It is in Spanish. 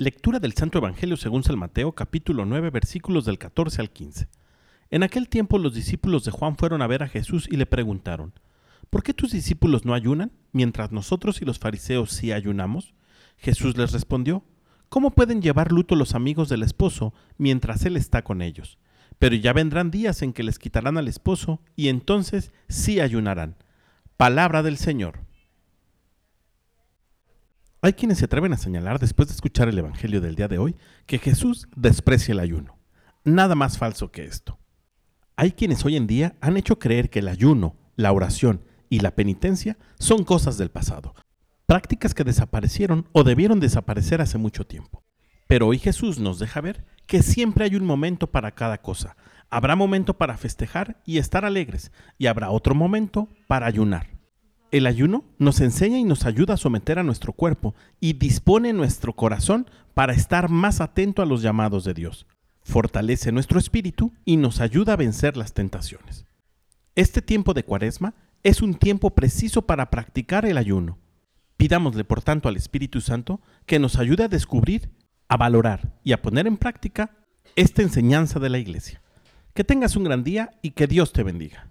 Lectura del Santo Evangelio según San Mateo, capítulo 9, versículos del 14 al 15. En aquel tiempo los discípulos de Juan fueron a ver a Jesús y le preguntaron, ¿Por qué tus discípulos no ayunan, mientras nosotros y los fariseos sí ayunamos? Jesús les respondió, ¿Cómo pueden llevar luto los amigos del esposo mientras él está con ellos? Pero ya vendrán días en que les quitarán al esposo y entonces sí ayunarán. Palabra del Señor. Hay quienes se atreven a señalar, después de escuchar el Evangelio del día de hoy, que Jesús desprecia el ayuno. Nada más falso que esto. Hay quienes hoy en día han hecho creer que el ayuno, la oración y la penitencia son cosas del pasado, prácticas que desaparecieron o debieron desaparecer hace mucho tiempo. Pero hoy Jesús nos deja ver que siempre hay un momento para cada cosa. Habrá momento para festejar y estar alegres, y habrá otro momento para ayunar. El ayuno nos enseña y nos ayuda a someter a nuestro cuerpo y dispone nuestro corazón para estar más atento a los llamados de Dios. Fortalece nuestro espíritu y nos ayuda a vencer las tentaciones. Este tiempo de cuaresma es un tiempo preciso para practicar el ayuno. Pidámosle por tanto al Espíritu Santo que nos ayude a descubrir, a valorar y a poner en práctica esta enseñanza de la Iglesia. Que tengas un gran día y que Dios te bendiga.